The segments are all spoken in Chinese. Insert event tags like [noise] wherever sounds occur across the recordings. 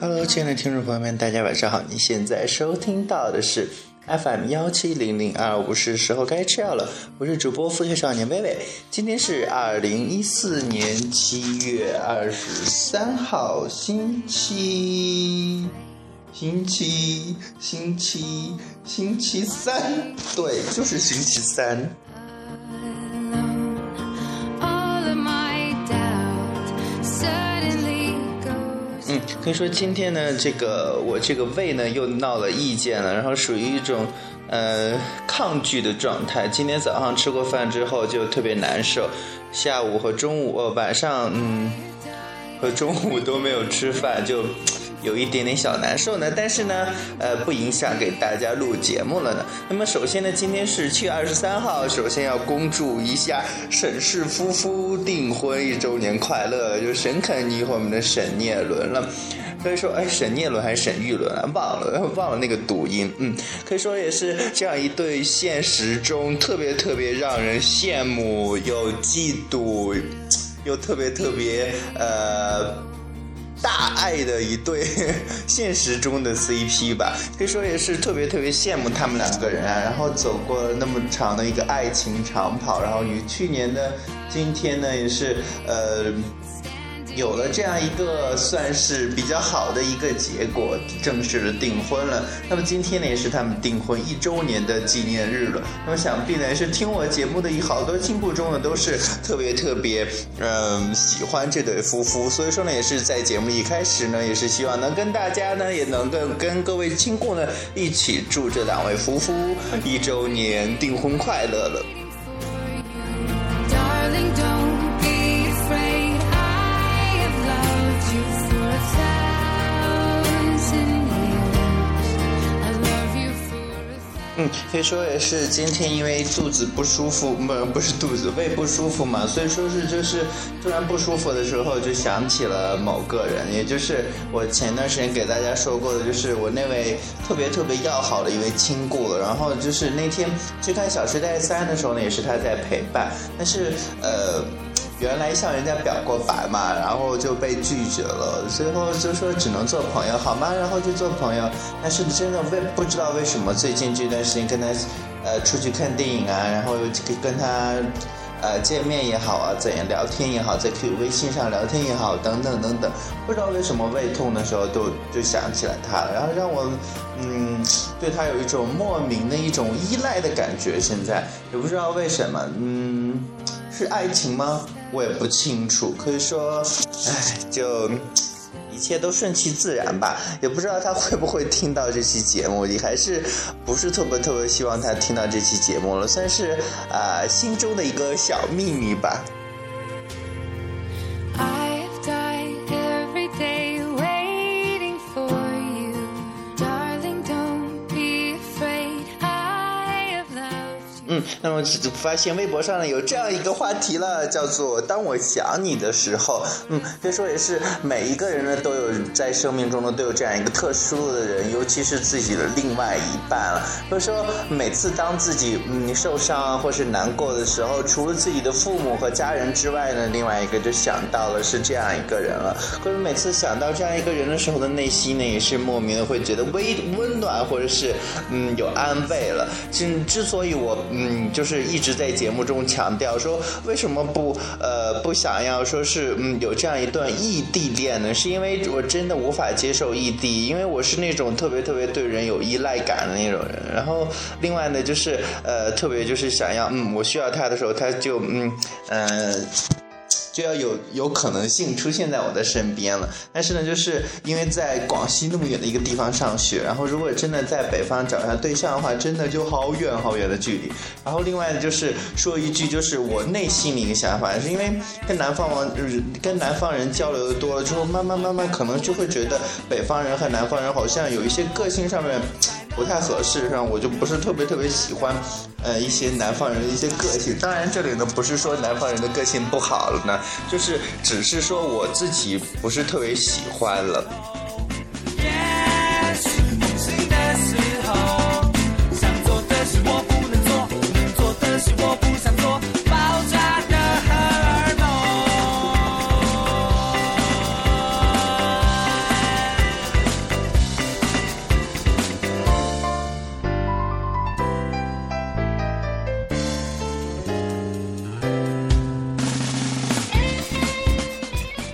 Hello，亲爱的听众朋友们，大家晚上好！你现在收听到的是 FM 幺七零零二五，是时候该吃药了。我是主播腹黑少年微微，今天是二零一四年七月二十三号，星期星期星期星期三，对，就是星期三。可以说今天呢，这个我这个胃呢又闹了意见了，然后属于一种呃抗拒的状态。今天早上吃过饭之后就特别难受，下午和中午、呃晚上，嗯，和中午都没有吃饭就。有一点点小难受呢，但是呢，呃，不影响给大家录节目了呢。那么首先呢，今天是七月二十三号，首先要恭祝一下沈氏夫妇订婚一周年快乐，就沈肯尼和我们的沈念伦了。可以说，哎，沈念伦还是沈玉伦啊？忘了，忘了那个读音。嗯，可以说也是这样一对现实中特别特别让人羡慕又嫉妒，又特别特别呃。大爱的一对 [laughs] 现实中的 CP 吧，可以说也是特别特别羡慕他们两个人啊，然后走过了那么长的一个爱情长跑，然后与去年的今天呢，也是呃。有了这样一个算是比较好的一个结果，正式的订婚了。那么今天呢，也是他们订婚一周年的纪念日了。那么想必呢，是听我节目的一好多亲故中呢，都是特别特别嗯喜欢这对夫妇。所以说呢，也是在节目一开始呢，也是希望能跟大家呢，也能够跟各位亲故呢一起祝这两位夫妇一周年订婚快乐了。嗯，可以说也是今天因为肚子不舒服，不不是肚子胃不舒服嘛，所以说是就是突然不舒服的时候就想起了某个人，也就是我前段时间给大家说过的，就是我那位特别特别要好的一位亲故了。然后就是那天去看《小时代三》的时候呢，也是他在陪伴，但是呃。原来向人家表过白嘛，然后就被拒绝了，最后就说只能做朋友，好吗？然后就做朋友。但是真的为不知道为什么最近这段时间跟他，呃，出去看电影啊，然后又跟他，呃，见面也好啊，怎样聊天也好，在 Q 微信上聊天也好，等等等等，不知道为什么胃痛的时候都就想起来他了，然后让我，嗯，对他有一种莫名的一种依赖的感觉。现在也不知道为什么，嗯，是爱情吗？我也不清楚，可以说，唉，就一切都顺其自然吧。也不知道他会不会听到这期节目，你还是不是特别特别希望他听到这期节目了，算是啊心中的一个小秘密吧。那么发现微博上呢有这样一个话题了，叫做“当我想你的时候”。嗯，可以说也是每一个人呢都有在生命中呢都有这样一个特殊的人，尤其是自己的另外一半了。或者说每次当自己嗯受伤或是难过的时候，除了自己的父母和家人之外呢，另外一个就想到了是这样一个人了。或者每次想到这样一个人的时候的内心呢，也是莫名的会觉得微温暖，或者是嗯有安慰了。之之所以我嗯嗯就是。一直在节目中强调说，为什么不呃不想要说是嗯有这样一段异地恋呢？是因为我真的无法接受异地，因为我是那种特别特别对人有依赖感的那种人。然后另外呢，就是呃特别就是想要嗯我需要他的时候，他就嗯嗯。就要有有可能性出现在我的身边了，但是呢，就是因为在广西那么远的一个地方上学，然后如果真的在北方找上对象的话，真的就好远好远的距离。然后另外，就是说一句，就是我内心的一个想法，是因为跟南方王跟南方人交流的多了之后，慢慢慢慢可能就会觉得北方人和南方人好像有一些个性上面。不太合适，上我就不是特别特别喜欢，呃，一些南方人的一些个性。当然，这里呢不是说南方人的个性不好了呢，就是只是说我自己不是特别喜欢了。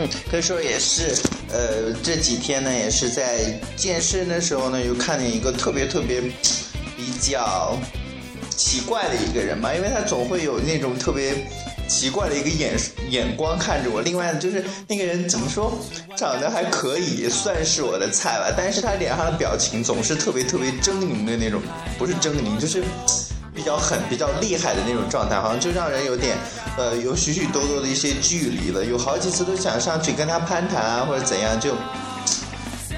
嗯，可以说也是，呃，这几天呢，也是在健身的时候呢，又看见一个特别特别比较奇怪的一个人嘛，因为他总会有那种特别奇怪的一个眼眼光看着我。另外，就是那个人怎么说，长得还可以，算是我的菜吧，但是他脸上的表情总是特别特别狰狞的那种，不是狰狞，就是。比较狠、比较厉害的那种状态，好像就让人有点，呃，有许许多多的一些距离了。有好几次都想上去跟他攀谈啊，或者怎样，就。[tsk]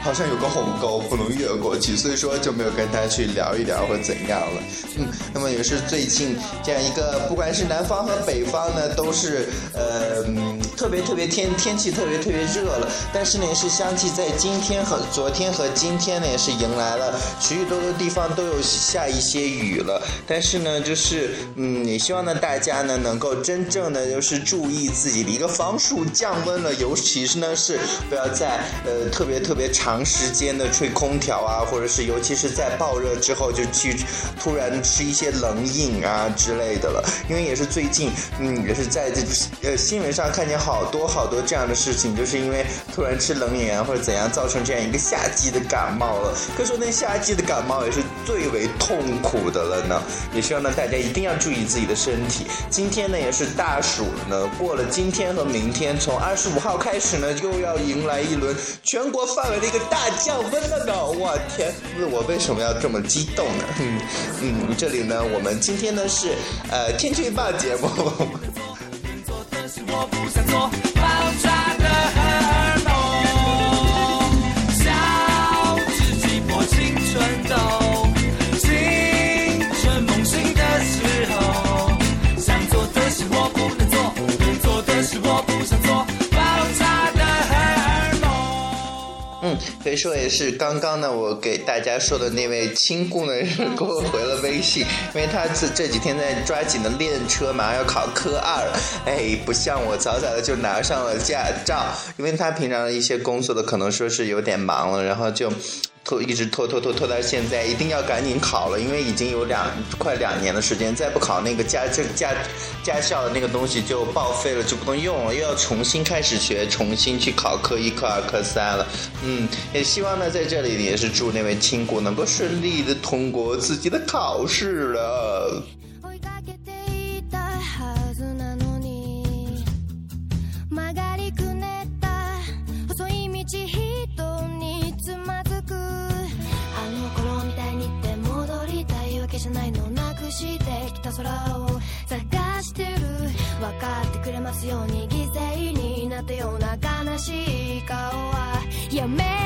好像有个鸿沟不能越过去，所以说就没有跟他去聊一聊或怎样了。嗯，那么也是最近这样一个，不管是南方和北方呢，都是呃特别特别天天气特别特别热了。但是呢，也是相继在今天和昨天和今天呢，也是迎来了许许多多地方都有下一些雨了。但是呢，就是嗯，也希望呢大家呢能够真正的就是注意自己的一个防暑降温了，尤其是呢是不要在呃特别特别长。时间的吹空调啊，或者是尤其是在暴热之后就去突然吃一些冷饮啊之类的了，因为也是最近，嗯，也是在这呃新闻上看见好好多好多这样的事情，就是因为突然吃冷饮啊或者怎样，造成这样一个夏季的感冒了。可说那夏季的感冒也是最为痛苦的了呢。也希望呢大家一定要注意自己的身体。今天呢也是大暑呢，过了今天和明天，从二十五号开始呢又要迎来一轮全国范围的一个。大降温了呢！我天，我为什么要这么激动呢？嗯嗯，这里呢，我们今天呢是呃天气预报节目。我不想做爆炸以说也是刚刚呢，我给大家说的那位亲故呢，给我回了微信，因为他这这几天在抓紧的练车，马上要考科二，哎，不像我早早的就拿上了驾照，因为他平常一些工作的可能说是有点忙了，然后就。拖一直拖拖拖拖到现在，一定要赶紧考了，因为已经有两快两年的时间，再不考那个驾这驾驾校的那个东西就报废了，就不能用了，又要重新开始学，重新去考科一、科二、科三了。嗯，也希望呢，在这里也是祝那位亲姑能够顺利的通过自己的考试了。ますように犠牲になったような悲しい顔はやめ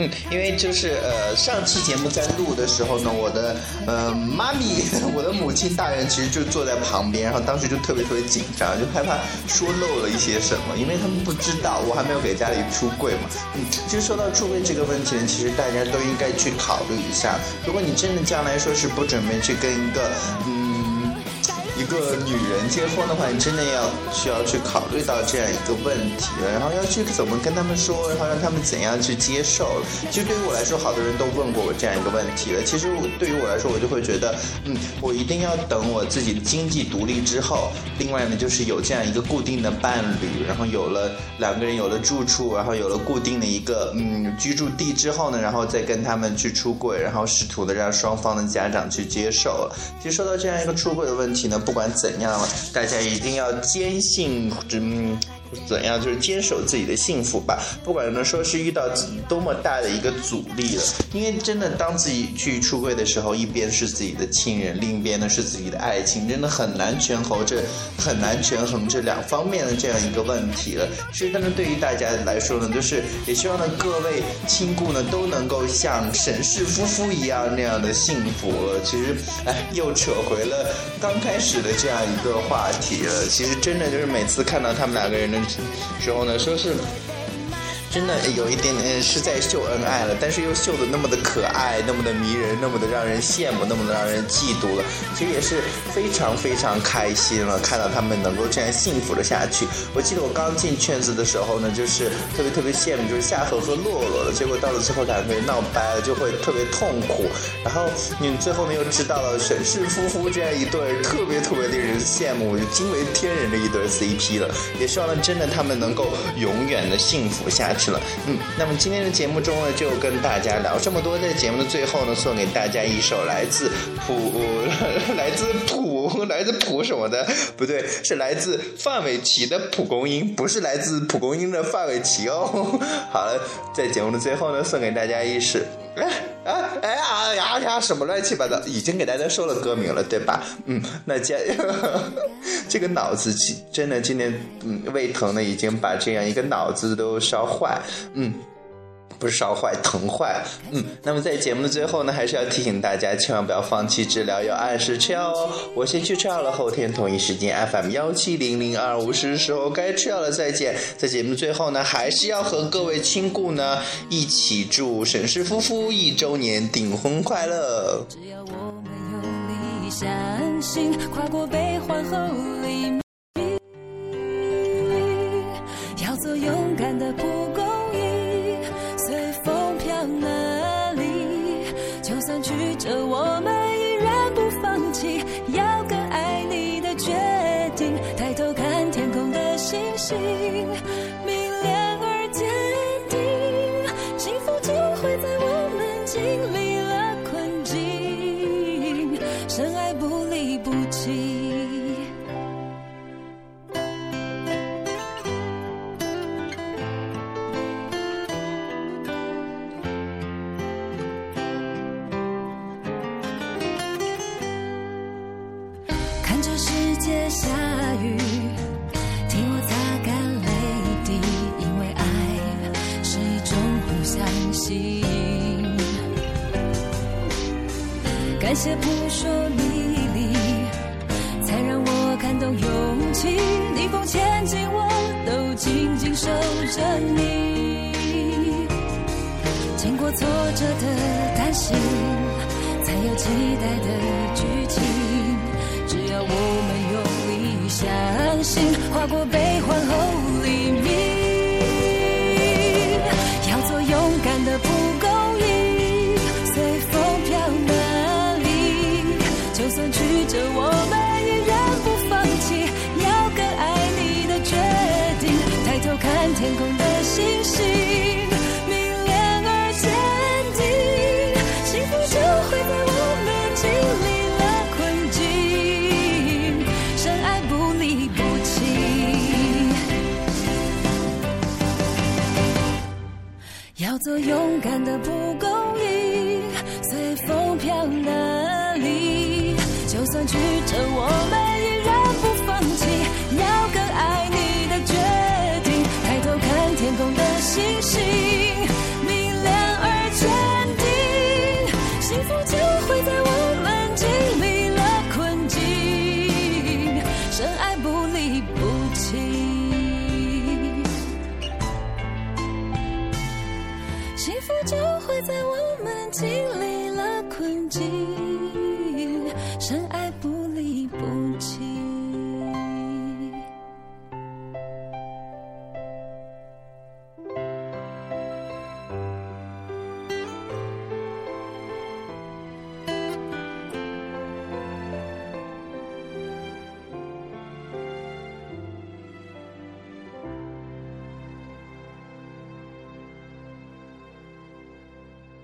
嗯，因为就是呃，上期节目在录的时候呢，我的呃妈咪，[laughs] 我的母亲大人其实就坐在旁边，然后当时就特别特别紧张，就害怕说漏了一些什么，因为他们不知道我还没有给家里出柜嘛。嗯，其实说到出柜这个问题呢，其实大家都应该去考虑一下。如果你真的将来说是不准备去跟一个嗯。一个女人结婚的话，你真的要需要去考虑到这样一个问题了，然后要去怎么跟他们说，然后让他们怎样去接受。其实对于我来说，好多人都问过我这样一个问题了。其实对于我来说，我就会觉得，嗯，我一定要等我自己经济独立之后，另外呢，就是有这样一个固定的伴侣，然后有了两个人有了住处，然后有了固定的一个嗯居住地之后呢，然后再跟他们去出柜，然后试图的让双方的家长去接受。其实说到这样一个出柜的问题呢。不不管怎样，大家一定要坚信，嗯。怎样就是坚守自己的幸福吧，不管呢说是遇到多么大的一个阻力了，因为真的当自己去出柜的时候，一边是自己的亲人，另一边呢是自己的爱情，真的很难权衡这很难权衡这两方面的这样一个问题了。所以，但是对于大家来说呢，就是也希望呢各位亲故呢都能够像沈氏夫妇一样那样的幸福了。其实，哎，又扯回了刚开始的这样一个话题了。其实，真的就是每次看到他们两个人的。嗯，然后呢，说是。真的有一点点是在秀恩爱了，但是又秀的那么的可爱，那么的迷人，那么的让人羡慕，那么的让人嫉妒了。其实也是非常非常开心了，看到他们能够这样幸福的下去。我记得我刚进圈子的时候呢，就是特别特别羡慕，就是夏荷和洛洛了。结果到了最后两个人闹掰了，就会特别痛苦。然后你最后呢又知道了沈氏夫妇这样一对特别特别令人羡慕、惊为天人的一对 CP 了。也希望呢真的他们能够永远的幸福下去去了。嗯，那么今天的节目中呢就跟大家聊这么多，在节目的最后呢送给大家一首来自普、[laughs] 来自普、来自普什么的，不对，是来自范玮琪的蒲公英，不是来自蒲公英的范玮琪哦。[laughs] 好了，在节目的最后呢送给大家一首。哎哎 [laughs] 哎呀呀呀！什么乱七八糟？已经给大家说了歌名了，对吧？嗯，那接 [laughs] 这个脑子真的今天嗯胃疼的已经把这样一个脑子都烧坏，嗯。不是烧坏，疼坏。嗯，那么在节目的最后呢，还是要提醒大家，千万不要放弃治疗，要按时吃药哦。我先去吃药了，后天同一时间 FM 幺七零零二五是时候该吃药了，再见。在节目的最后呢，还是要和各位亲故呢一起祝沈氏夫妇一周年订婚快乐。只要我们用力相信，跨过悲欢后黎些扑朔迷离，才让我看懂勇气。逆风前进，我都紧紧守着你。经过挫折的担心，才有期待的剧情。只要我们用力相信，划过悲欢后天空的星星，明亮而坚定，幸福就会在我们经历了困境，深爱不离不弃。要做勇敢的不深爱